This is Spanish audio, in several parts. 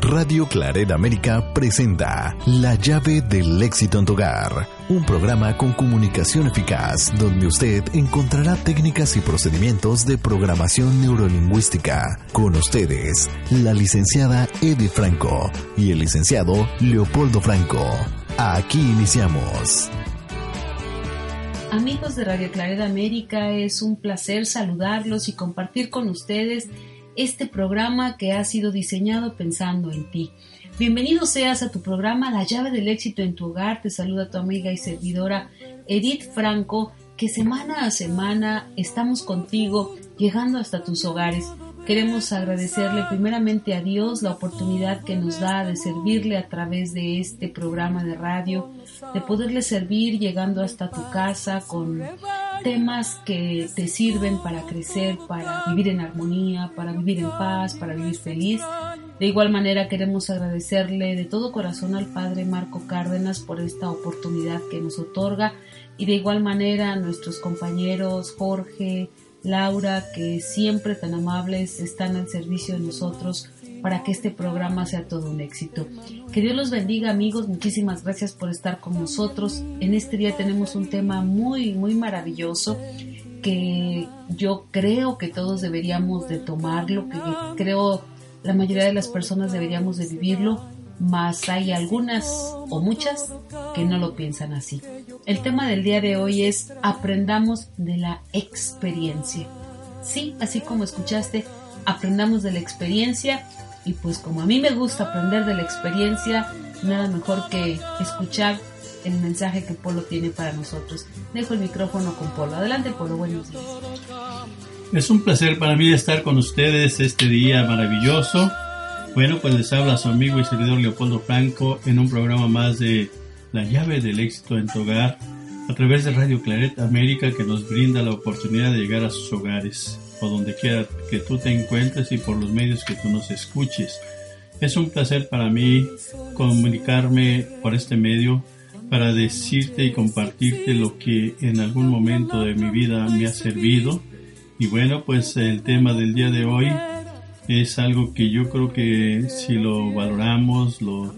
Radio Claret América presenta La llave del éxito en tu hogar, un programa con comunicación eficaz donde usted encontrará técnicas y procedimientos de programación neurolingüística. Con ustedes, la licenciada Eddie Franco y el licenciado Leopoldo Franco. Aquí iniciamos. Amigos de Radio Claret América, es un placer saludarlos y compartir con ustedes este programa que ha sido diseñado pensando en ti. Bienvenido seas a tu programa La llave del éxito en tu hogar. Te saluda tu amiga y servidora Edith Franco, que semana a semana estamos contigo llegando hasta tus hogares. Queremos agradecerle primeramente a Dios la oportunidad que nos da de servirle a través de este programa de radio, de poderle servir llegando hasta tu casa con temas que te sirven para crecer, para vivir en armonía, para vivir en paz, para vivir feliz. De igual manera queremos agradecerle de todo corazón al Padre Marco Cárdenas por esta oportunidad que nos otorga y de igual manera a nuestros compañeros Jorge, Laura, que siempre tan amables están al servicio de nosotros para que este programa sea todo un éxito. Que Dios los bendiga amigos, muchísimas gracias por estar con nosotros. En este día tenemos un tema muy, muy maravilloso que yo creo que todos deberíamos de tomarlo, que creo la mayoría de las personas deberíamos de vivirlo, mas hay algunas o muchas que no lo piensan así. El tema del día de hoy es aprendamos de la experiencia. Sí, así como escuchaste, aprendamos de la experiencia y pues como a mí me gusta aprender de la experiencia, nada mejor que escuchar el mensaje que Polo tiene para nosotros. Dejo el micrófono con Polo. Adelante Polo, buenos días. Es un placer para mí estar con ustedes este día maravilloso. Bueno, pues les habla su amigo y servidor Leopoldo Franco en un programa más de La llave del éxito en tu hogar a través de Radio Claret América que nos brinda la oportunidad de llegar a sus hogares o donde quiera que tú te encuentres y por los medios que tú nos escuches. Es un placer para mí comunicarme por este medio para decirte y compartirte lo que en algún momento de mi vida me ha servido. Y bueno, pues el tema del día de hoy es algo que yo creo que si lo valoramos, lo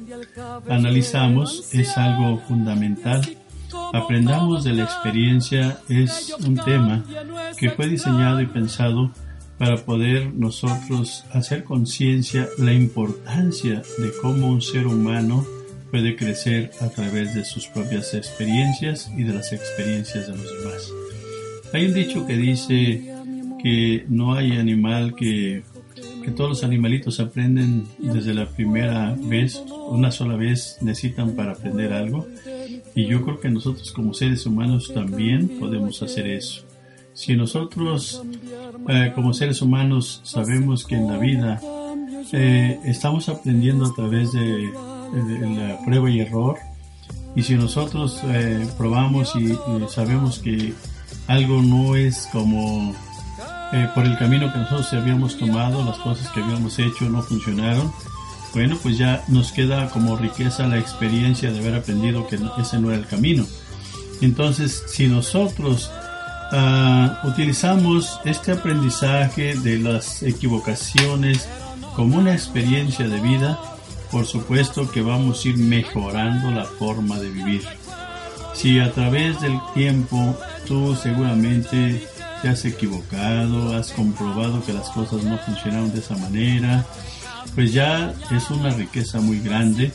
analizamos, es algo fundamental Aprendamos de la experiencia es un tema que fue diseñado y pensado para poder nosotros hacer conciencia la importancia de cómo un ser humano puede crecer a través de sus propias experiencias y de las experiencias de los demás. Hay un dicho que dice que no hay animal que, que todos los animalitos aprenden desde la primera vez, una sola vez necesitan para aprender algo y yo creo que nosotros como seres humanos también podemos hacer eso. Si nosotros eh, como seres humanos sabemos que en la vida eh, estamos aprendiendo a través de, la prueba y error, y si nosotros eh, probamos y, sabemos que algo no es como por el camino que nosotros habíamos tomado, las cosas que habíamos hecho no funcionaron, bueno, pues ya nos queda como riqueza la experiencia de haber aprendido que ese no era el camino. Entonces, si nosotros ah, utilizamos este aprendizaje de las equivocaciones como una experiencia de vida, por supuesto que vamos a ir mejorando la forma de vivir. Si a través del tiempo tú seguramente te has equivocado, has comprobado que las cosas no funcionaron de esa manera, pues ya es una riqueza muy grande.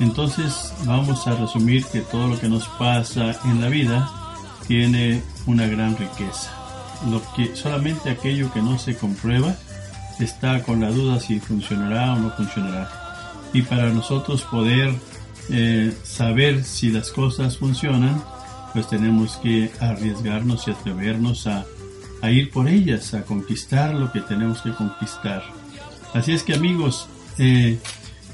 Entonces vamos a resumir que todo lo que nos pasa en la vida tiene una gran riqueza. Lo que solamente aquello que no se comprueba está con la duda si funcionará o no funcionará. Y para nosotros poder eh, saber si las cosas funcionan, pues tenemos que arriesgarnos y atrevernos a, a ir por ellas, a conquistar lo que tenemos que conquistar. Así es que amigos, eh,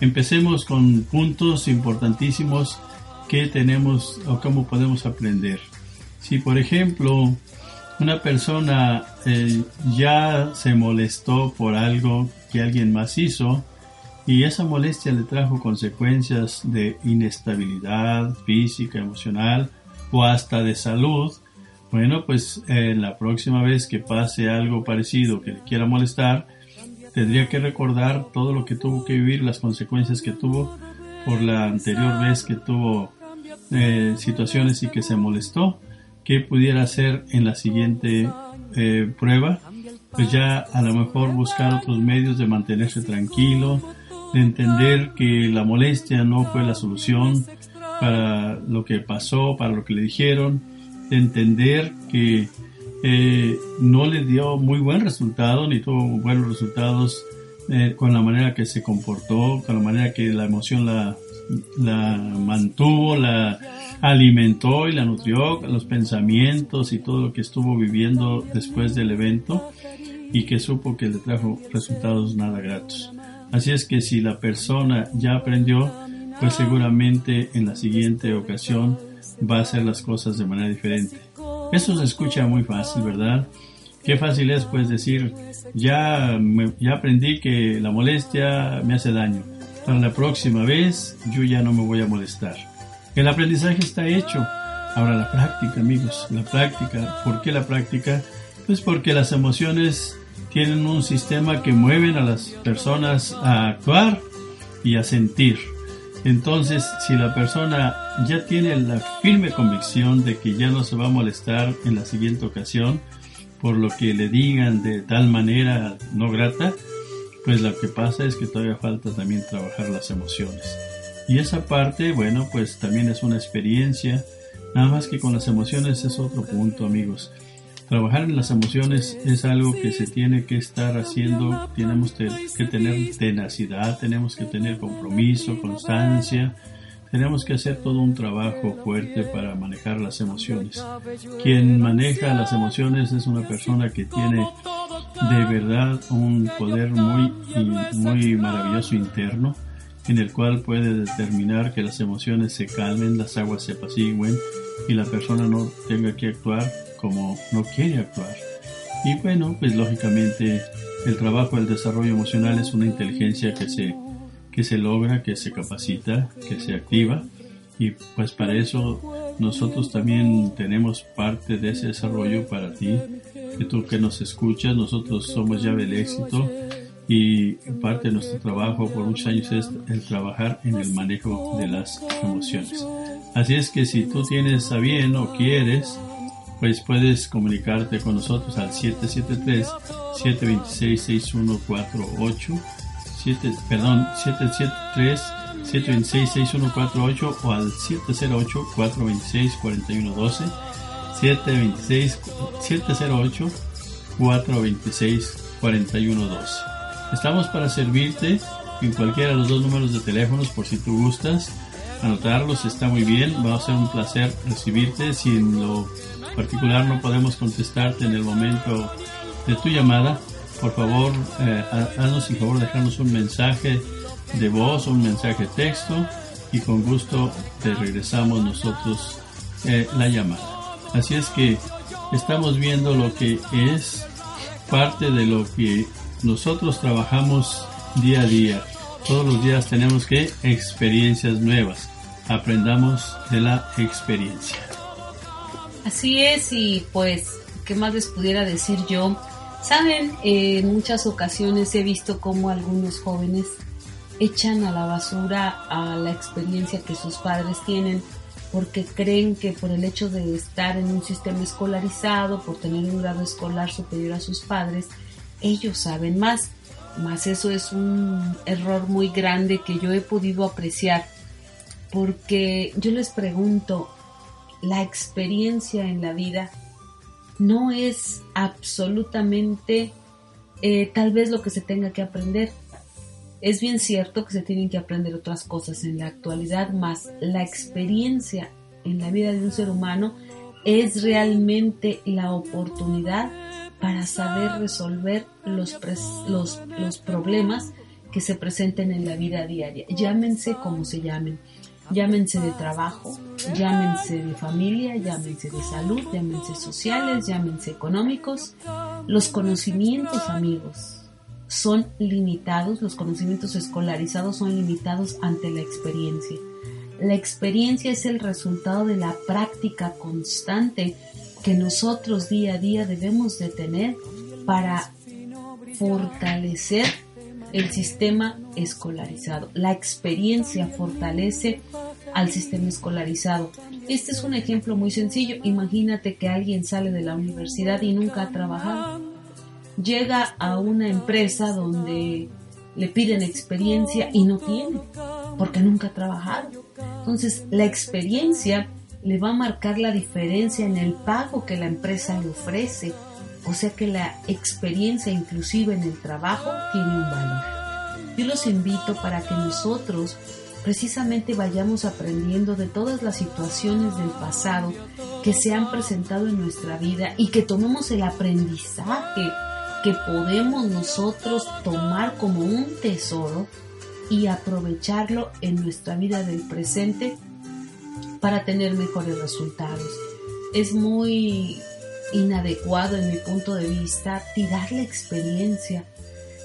empecemos con puntos importantísimos que tenemos o cómo podemos aprender. Si por ejemplo una persona eh, ya se molestó por algo que alguien más hizo y esa molestia le trajo consecuencias de inestabilidad física, emocional o hasta de salud, bueno, pues eh, la próxima vez que pase algo parecido que le quiera molestar, tendría que recordar todo lo que tuvo que vivir, las consecuencias que tuvo por la anterior vez que tuvo eh, situaciones y que se molestó, qué pudiera hacer en la siguiente eh, prueba, pues ya a lo mejor buscar otros medios de mantenerse tranquilo, de entender que la molestia no fue la solución para lo que pasó, para lo que le dijeron, de entender que eh, no le dio muy buen resultado ni tuvo buenos resultados eh, con la manera que se comportó, con la manera que la emoción la, la mantuvo, la alimentó y la nutrió, los pensamientos y todo lo que estuvo viviendo después del evento y que supo que le trajo resultados nada gratos. Así es que si la persona ya aprendió, pues seguramente en la siguiente ocasión va a hacer las cosas de manera diferente. Eso se escucha muy fácil, ¿verdad? Qué fácil es pues decir, ya, ya aprendí que la molestia me hace daño. Para la próxima vez yo ya no me voy a molestar. El aprendizaje está hecho. Ahora la práctica, amigos, la práctica. ¿Por qué la práctica? Pues porque las emociones tienen un sistema que mueven a las personas a actuar y a sentir. Entonces, si la persona ya tiene la firme convicción de que ya no se va a molestar en la siguiente ocasión por lo que le digan de tal manera no grata, pues lo que pasa es que todavía falta también trabajar las emociones. Y esa parte, bueno, pues también es una experiencia, nada más que con las emociones es otro punto, amigos. Trabajar en las emociones es algo que se tiene que estar haciendo, tenemos que tener tenacidad, tenemos que tener compromiso, constancia, tenemos que hacer todo un trabajo fuerte para manejar las emociones. Quien maneja las emociones es una persona que tiene de verdad un poder muy, muy maravilloso interno en el cual puede determinar que las emociones se calmen, las aguas se apacigüen y la persona no tenga que actuar como no quiere actuar. Y bueno, pues lógicamente el trabajo del desarrollo emocional es una inteligencia que se, que se logra, que se capacita, que se activa. Y pues para eso nosotros también tenemos parte de ese desarrollo para ti, que tú que nos escuchas, nosotros somos llave del éxito y parte de nuestro trabajo por muchos años es el trabajar en el manejo de las emociones. Así es que si tú tienes a bien o quieres pues puedes comunicarte con nosotros al 773-726-6148, 7, perdón, 773-726-6148 o al 708-426-4112, 708-426-4112. Estamos para servirte en cualquiera de los dos números de teléfonos por si tú gustas. Anotarlos, está muy bien, va a ser un placer recibirte. Si lo particular no podemos contestarte en el momento de tu llamada, por favor, eh, haznos el favor de dejarnos un mensaje de voz o un mensaje de texto y con gusto te regresamos nosotros eh, la llamada. Así es que estamos viendo lo que es parte de lo que nosotros trabajamos día a día. Todos los días tenemos que experiencias nuevas. Aprendamos de la experiencia. Así es, y pues, ¿qué más les pudiera decir yo? Saben, en muchas ocasiones he visto cómo algunos jóvenes echan a la basura a la experiencia que sus padres tienen porque creen que por el hecho de estar en un sistema escolarizado, por tener un grado escolar superior a sus padres, ellos saben más. Más eso es un error muy grande que yo he podido apreciar porque yo les pregunto, la experiencia en la vida no es absolutamente eh, tal vez lo que se tenga que aprender. Es bien cierto que se tienen que aprender otras cosas en la actualidad, más la experiencia en la vida de un ser humano es realmente la oportunidad para saber resolver los, los, los problemas que se presenten en la vida diaria. Llámense como se llamen. Llámense de trabajo, llámense de familia, llámense de salud, llámense sociales, llámense económicos. Los conocimientos, amigos, son limitados, los conocimientos escolarizados son limitados ante la experiencia. La experiencia es el resultado de la práctica constante que nosotros día a día debemos de tener para fortalecer el sistema escolarizado. La experiencia fortalece al sistema escolarizado. Este es un ejemplo muy sencillo. Imagínate que alguien sale de la universidad y nunca ha trabajado. Llega a una empresa donde le piden experiencia y no tiene, porque nunca ha trabajado. Entonces, la experiencia le va a marcar la diferencia en el pago que la empresa le ofrece. O sea que la experiencia inclusive en el trabajo tiene un valor. Yo los invito para que nosotros precisamente vayamos aprendiendo de todas las situaciones del pasado que se han presentado en nuestra vida y que tomemos el aprendizaje que podemos nosotros tomar como un tesoro y aprovecharlo en nuestra vida del presente para tener mejores resultados. Es muy inadecuado en mi punto de vista tirar la experiencia,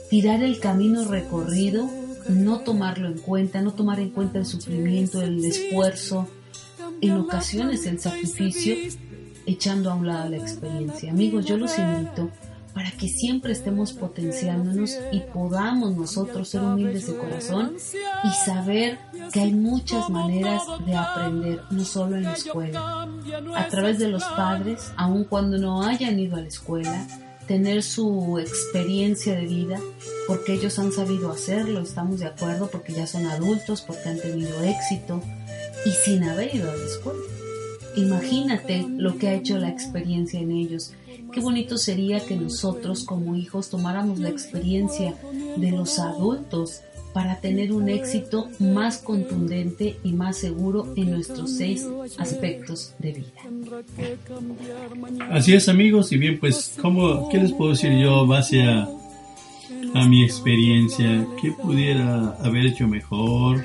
tirar el camino recorrido, no tomarlo en cuenta, no tomar en cuenta el sufrimiento, el esfuerzo, en ocasiones el sacrificio, echando a un lado la experiencia. Amigos, yo los invito para que siempre estemos potenciándonos y podamos nosotros ser humildes de corazón y saber que hay muchas maneras de aprender, no solo en la escuela. A través de los padres, aun cuando no hayan ido a la escuela, tener su experiencia de vida, porque ellos han sabido hacerlo, estamos de acuerdo, porque ya son adultos, porque han tenido éxito y sin haber ido a la escuela. Imagínate lo que ha hecho la experiencia en ellos Qué bonito sería que nosotros como hijos tomáramos la experiencia de los adultos para tener un éxito más contundente y más seguro en nuestros seis aspectos de vida. Así es amigos, y bien pues, ¿cómo, ¿qué les puedo decir yo base a, mi experiencia? ¿Qué pudiera haber hecho mejor?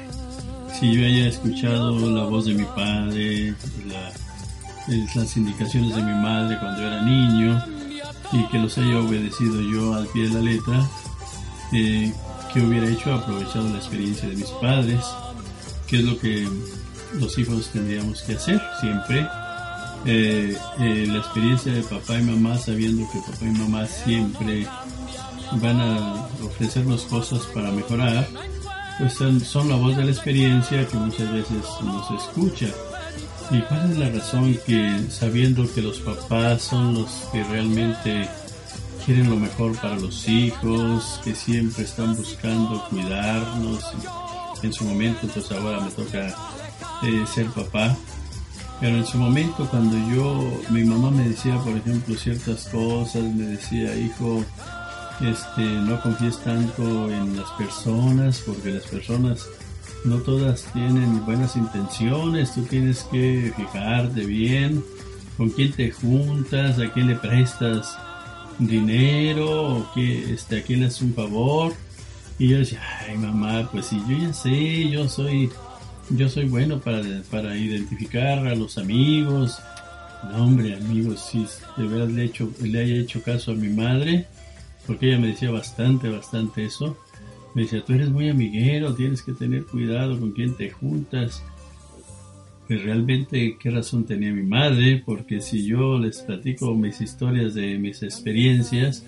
Si yo haya escuchado la voz de mi padre, las indicaciones de mi madre cuando era niño y que los haya obedecido yo al pie de la letra, eh, que hubiera hecho aprovechado la experiencia de mis padres, que es lo que los hijos tendríamos que hacer siempre. Eh, eh, la experiencia de papá y mamá, sabiendo que papá y mamá siempre van a ofrecernos cosas para mejorar, pues son, son la voz de la experiencia que muchas veces nos escucha ¿Y cuál es la razón que sabiendo que los papás son los que realmente quieren lo mejor para los hijos, que siempre están buscando cuidarnos? En su momento, pues ahora me toca eh, ser papá. Pero en su momento, cuando yo, mi mamá me decía, por ejemplo, ciertas cosas, me decía, hijo, este, no confíes tanto en las personas, porque las personas no todas tienen buenas intenciones, tú tienes que fijarte bien con quién te juntas, a quién le prestas dinero, o que, este, a quién le haces un favor. Y yo decía, ay mamá, pues si yo ya sé, yo soy, yo soy bueno para, para identificar a los amigos. No hombre, amigos, si de verdad le, hecho, le haya hecho caso a mi madre, porque ella me decía bastante, bastante eso me decía, tú eres muy amiguero, tienes que tener cuidado con quién te juntas. Pues realmente, ¿qué razón tenía mi madre? Porque si yo les platico mis historias de mis experiencias,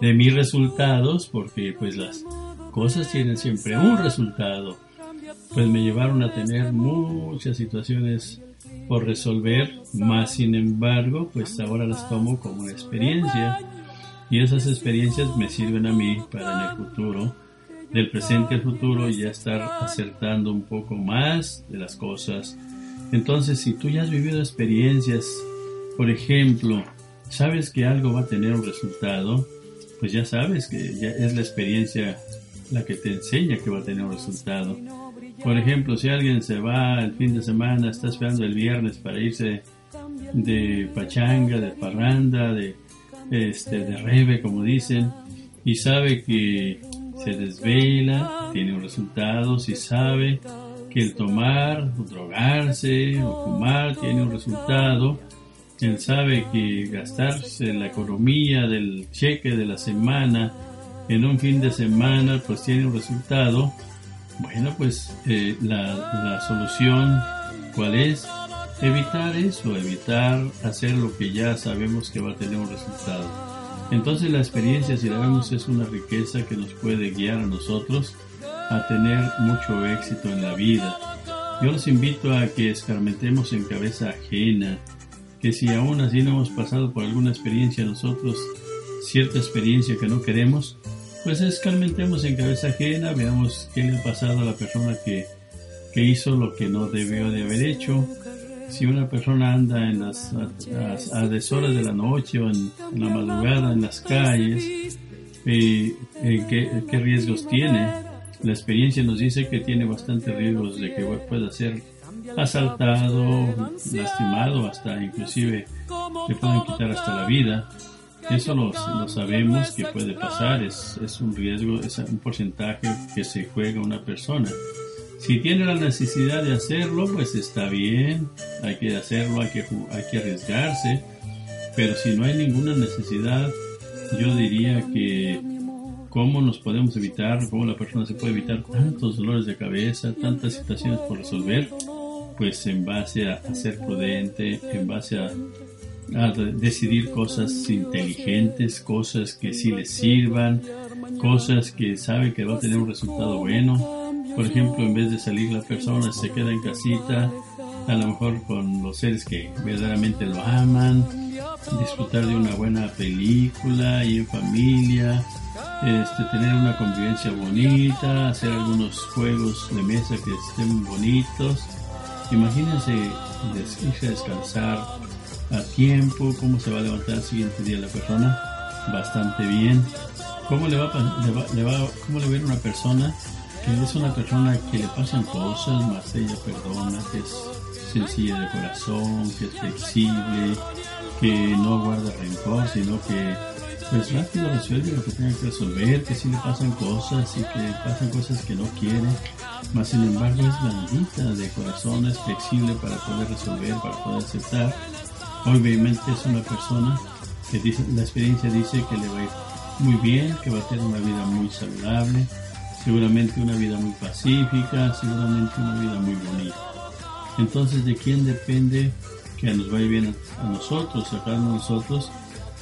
de mis resultados, porque pues las cosas tienen siempre un resultado, pues me llevaron a tener muchas situaciones por resolver, más sin embargo, pues ahora las tomo como una experiencia y esas experiencias me sirven a mí para en el futuro del presente al futuro y ya estar acertando un poco más de las cosas. Entonces, si tú ya has vivido experiencias, por ejemplo, sabes que algo va a tener un resultado, pues ya sabes que ya es la experiencia la que te enseña que va a tener un resultado. Por ejemplo, si alguien se va el fin de semana, está esperando el viernes para irse de pachanga, de parranda, de este de rebe, como dicen, y sabe que se desvela, tiene un resultado, si sabe que el tomar, o drogarse o fumar tiene un resultado, él sabe que gastarse la economía del cheque de la semana en un fin de semana pues tiene un resultado, bueno pues eh, la, la solución cuál es evitar eso, evitar hacer lo que ya sabemos que va a tener un resultado. Entonces la experiencia, si la vemos, es una riqueza que nos puede guiar a nosotros a tener mucho éxito en la vida. Yo los invito a que escarmentemos en cabeza ajena, que si aún así no hemos pasado por alguna experiencia nosotros, cierta experiencia que no queremos, pues escarmentemos en cabeza ajena, veamos qué le ha pasado a la persona que, que hizo lo que no debió de haber hecho, si una persona anda en las a, deshoras de la noche o en, la madrugada en las calles, eh, eh, ¿qué, riesgos tiene. La experiencia nos dice que tiene bastantes riesgos de que pueda ser asaltado, lastimado, hasta inclusive le pueden quitar hasta la vida. Eso lo, lo sabemos que puede pasar, es, es un riesgo, es un porcentaje que se juega una persona. Si tiene la necesidad de hacerlo, pues está bien, hay que hacerlo, hay que, hay que arriesgarse, pero si no hay ninguna necesidad, yo diría que cómo nos podemos evitar, cómo la persona se puede evitar tantos dolores de cabeza, tantas situaciones por resolver, pues en base a, ser prudente, en base a, a, decidir cosas inteligentes, cosas que sí le sirvan, cosas que sabe que va a tener un resultado bueno por ejemplo, en vez de salir la persona se queda en casita, a lo mejor con los seres que verdaderamente lo aman, disfrutar de una buena película y en familia, este, tener una convivencia bonita, hacer algunos juegos de mesa que estén bonitos. Imagínense irse a descansar a tiempo, cómo se va a levantar el siguiente día la persona, bastante bien. ¿Cómo le va, le va, le va, cómo le ve una persona que es una persona que le pasan cosas, más ella perdona, que es sencilla de corazón, que es flexible, que no guarda rencor, sino que pues rápido resuelve lo que tenga que resolver, que si le pasan cosas y que pasan cosas que no quiere, más sin embargo es blandita de corazón, es flexible para poder resolver, para poder aceptar. Obviamente es una persona que dice, la experiencia dice que le va a ir muy bien, que va a tener una vida muy saludable, seguramente una vida muy pacífica, seguramente una vida muy bonita. Entonces, ¿de quién depende que nos vaya bien a, nosotros, a cada uno de nosotros?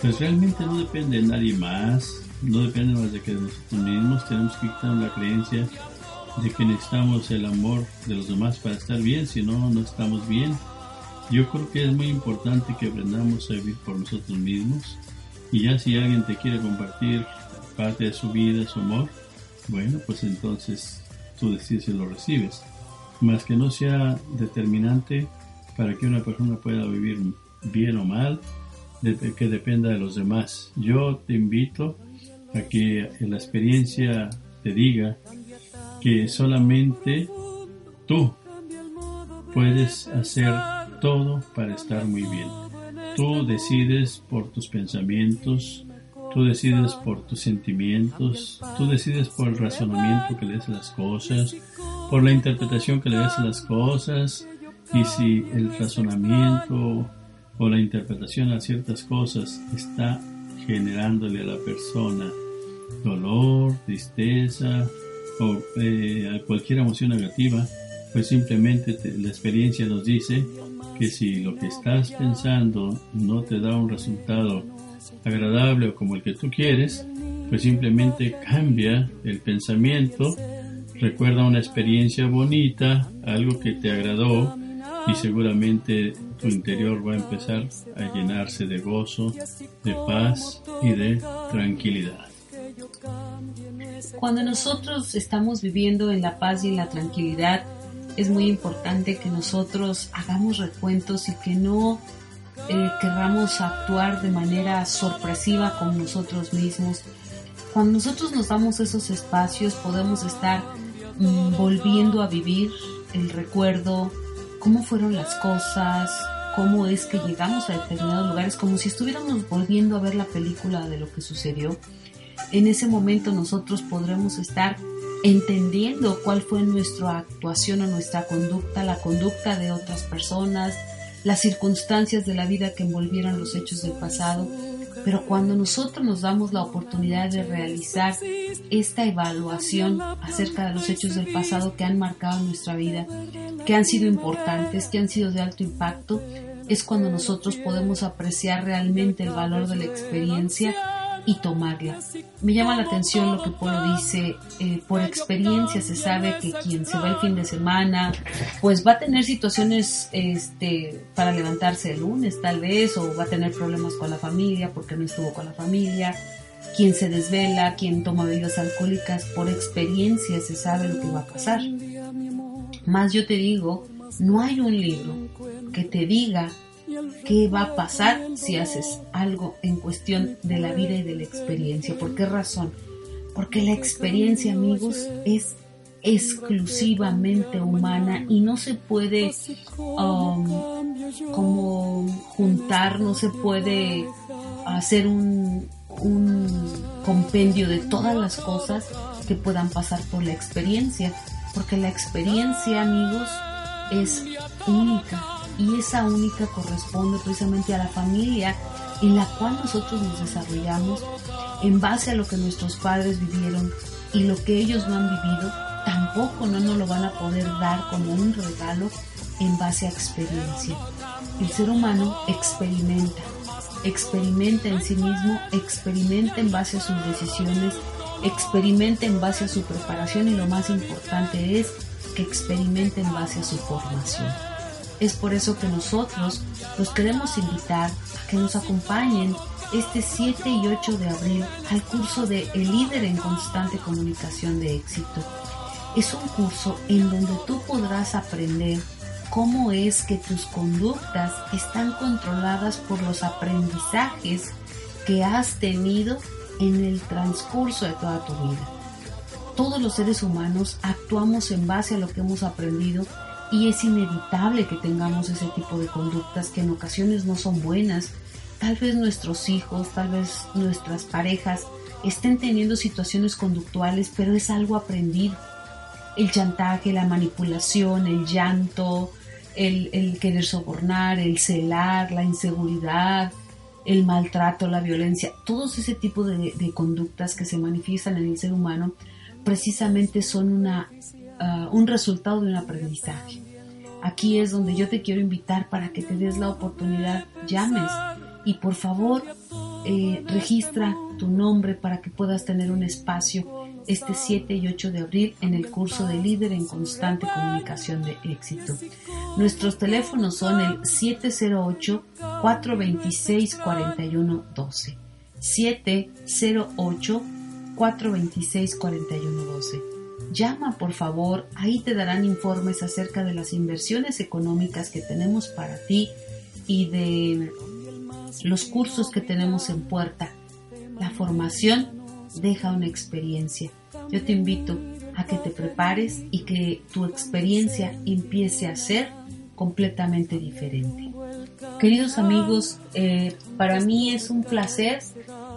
Pues realmente no depende de nadie más, no depende más de que nosotros mismos, tenemos que quitar la creencia de que necesitamos el amor de los demás para estar bien, si no, no estamos bien. Yo creo que es muy importante que aprendamos a vivir por nosotros mismos y ya si alguien te quiere compartir parte de su vida, su amor, bueno, pues entonces tú decides si lo recibes. Más que no sea determinante para que una persona pueda vivir bien o mal, que dependa de los demás. Yo te invito a que la experiencia te diga que solamente tú puedes hacer todo para estar muy bien. Tú decides por tus pensamientos, Tú decides por tus sentimientos, tú decides por el razonamiento que le des a las cosas, por la interpretación que le des a las cosas, y si el razonamiento o la interpretación a ciertas cosas está generándole a la persona dolor, tristeza o eh, cualquier emoción negativa, pues simplemente la experiencia nos dice que si lo que estás pensando no te da un resultado agradable o como el que tú quieres, pues simplemente cambia el pensamiento, recuerda una experiencia bonita, algo que te agradó y seguramente tu interior va a empezar a llenarse de gozo, de paz y de tranquilidad. Cuando nosotros estamos viviendo en la paz y en la tranquilidad, es muy importante que nosotros hagamos recuentos y que no eh, querramos actuar de manera sorpresiva con nosotros mismos. Cuando nosotros nos damos esos espacios podemos estar mm, volviendo a vivir el recuerdo, cómo fueron las cosas, cómo es que llegamos a determinados lugares, como si estuviéramos volviendo a ver la película de lo que sucedió. En ese momento nosotros podremos estar entendiendo cuál fue nuestra actuación o nuestra conducta, la conducta de otras personas, las circunstancias de la vida que envolvieron los hechos del pasado. Pero cuando nosotros nos damos la oportunidad de realizar esta evaluación acerca de los hechos del pasado que han marcado nuestra vida, que han sido importantes, que han sido de alto impacto, es cuando nosotros podemos apreciar realmente el valor de la experiencia y tomarla. Me llama la atención lo que Polo dice, eh, por experiencia se sabe que quien se va el fin de semana, pues va a tener situaciones este, para levantarse el lunes tal vez, o va a tener problemas con la familia porque no estuvo con la familia, quien se desvela, quien toma bebidas alcohólicas, por experiencia se sabe lo que va a pasar. Más yo te digo, no hay un libro que te diga qué va a pasar si haces algo en cuestión de la vida y de la experiencia. ¿Por qué razón? Porque la experiencia, amigos, es exclusivamente humana y no se puede um, como juntar, no se puede hacer un, un compendio de todas las cosas que puedan pasar por la experiencia, porque la experiencia, amigos, es única y esa única corresponde precisamente a la familia en la cual nosotros nos desarrollamos en base a lo que nuestros padres vivieron y lo que ellos no han vivido, tampoco no nos lo van a poder dar como un regalo en base a experiencia. El ser humano experimenta, experimenta en sí mismo, experimenta en base a sus decisiones, experimenta en base a su preparación y lo más importante es que experimenta en base a su formación. Es por eso que nosotros los queremos invitar a que nos acompañen este 7 y 8 de abril al curso de El líder en constante comunicación de éxito. Es un curso en donde tú podrás aprender cómo es que tus conductas están controladas por los aprendizajes que has tenido en el transcurso de toda tu vida. Todos los seres humanos actuamos en base a lo que hemos aprendido y es inevitable que tengamos ese tipo de conductas que en ocasiones no son buenas. Tal vez nuestros hijos, tal vez nuestras parejas estén teniendo situaciones conductuales, pero es algo aprendido. El chantaje, la manipulación, el llanto, el, querer sobornar, el celar, la inseguridad, el maltrato, la violencia, todos ese tipo de, conductas que se manifiestan en el ser humano precisamente son una, ah, un resultado de un aprendizaje. Aquí es donde yo te quiero invitar para que te des la oportunidad, llames y por favor eh, registra tu nombre para que puedas tener un espacio este 7 y 8 de abril en el curso de líder en constante comunicación de éxito. Nuestros teléfonos son el 708-426-4112. 708-426-4112. Llama por favor, ahí te darán informes acerca de las inversiones económicas que tenemos para ti y de los cursos que tenemos en puerta. La formación deja una experiencia. Yo te invito a que te prepares y que tu experiencia empiece a ser completamente diferente. Queridos amigos, eh, para mí es un placer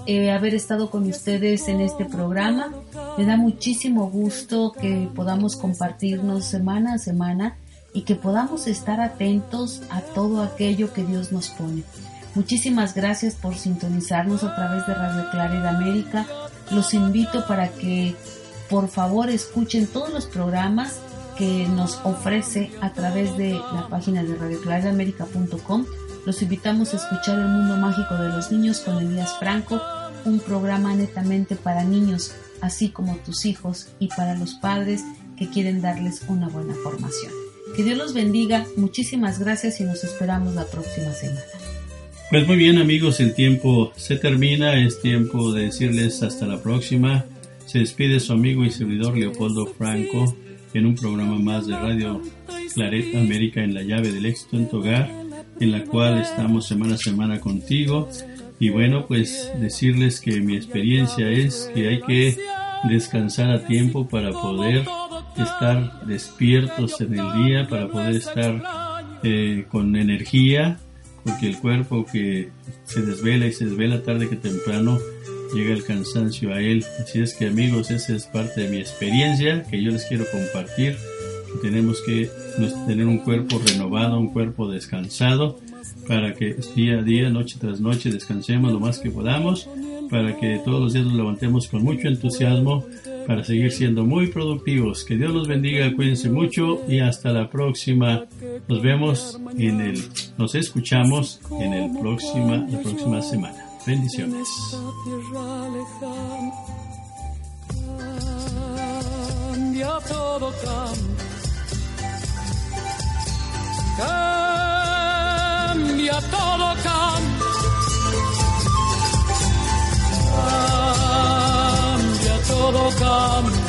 eh, haber estado con ustedes en este programa. Me da muchísimo gusto que podamos compartirnos semana a semana y que podamos estar atentos a todo aquello que Dios nos pone. Muchísimas gracias por sintonizarnos a través de Radio Claridad América. Los invito para que por favor escuchen todos los programas que nos ofrece a través de la página de radioclaridamerica.com los invitamos a escuchar El Mundo Mágico de los Niños con Elías Franco, un programa netamente para niños, así como tus hijos y para los padres que quieren darles una buena formación. Que Dios los bendiga, muchísimas gracias y nos esperamos la próxima semana. Pues muy bien amigos, el tiempo se termina, es tiempo de decirles hasta la próxima. Se despide su amigo y servidor Leopoldo Franco en un programa más de Radio Claret América en la llave del éxito en tu hogar en la cual estamos semana a semana contigo. Y bueno, pues decirles que mi experiencia es que hay que descansar a tiempo para poder estar despiertos en el día, para poder estar eh, con energía, porque el cuerpo que se desvela y se desvela tarde que temprano llega el cansancio a él. Así es que amigos, esa es parte de mi experiencia que yo les quiero compartir. Tenemos que tener un cuerpo renovado, un cuerpo descansado, para que día a día, noche tras noche, descansemos lo más que podamos, para que todos los días nos levantemos con mucho entusiasmo, para seguir siendo muy productivos. Que Dios los bendiga, cuídense mucho y hasta la próxima. Nos vemos en el, nos escuchamos en el próxima, la próxima semana. Bendiciones. Cambia todo, cambia todo, cambia todo, cambia.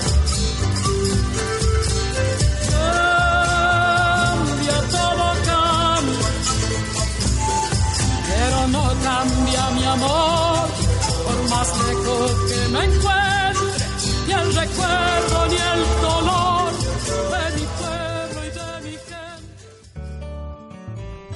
Cambia todo, cambia. Pero no cambia mi amor, por más lejos que me encuentre, ni el recuerdo ni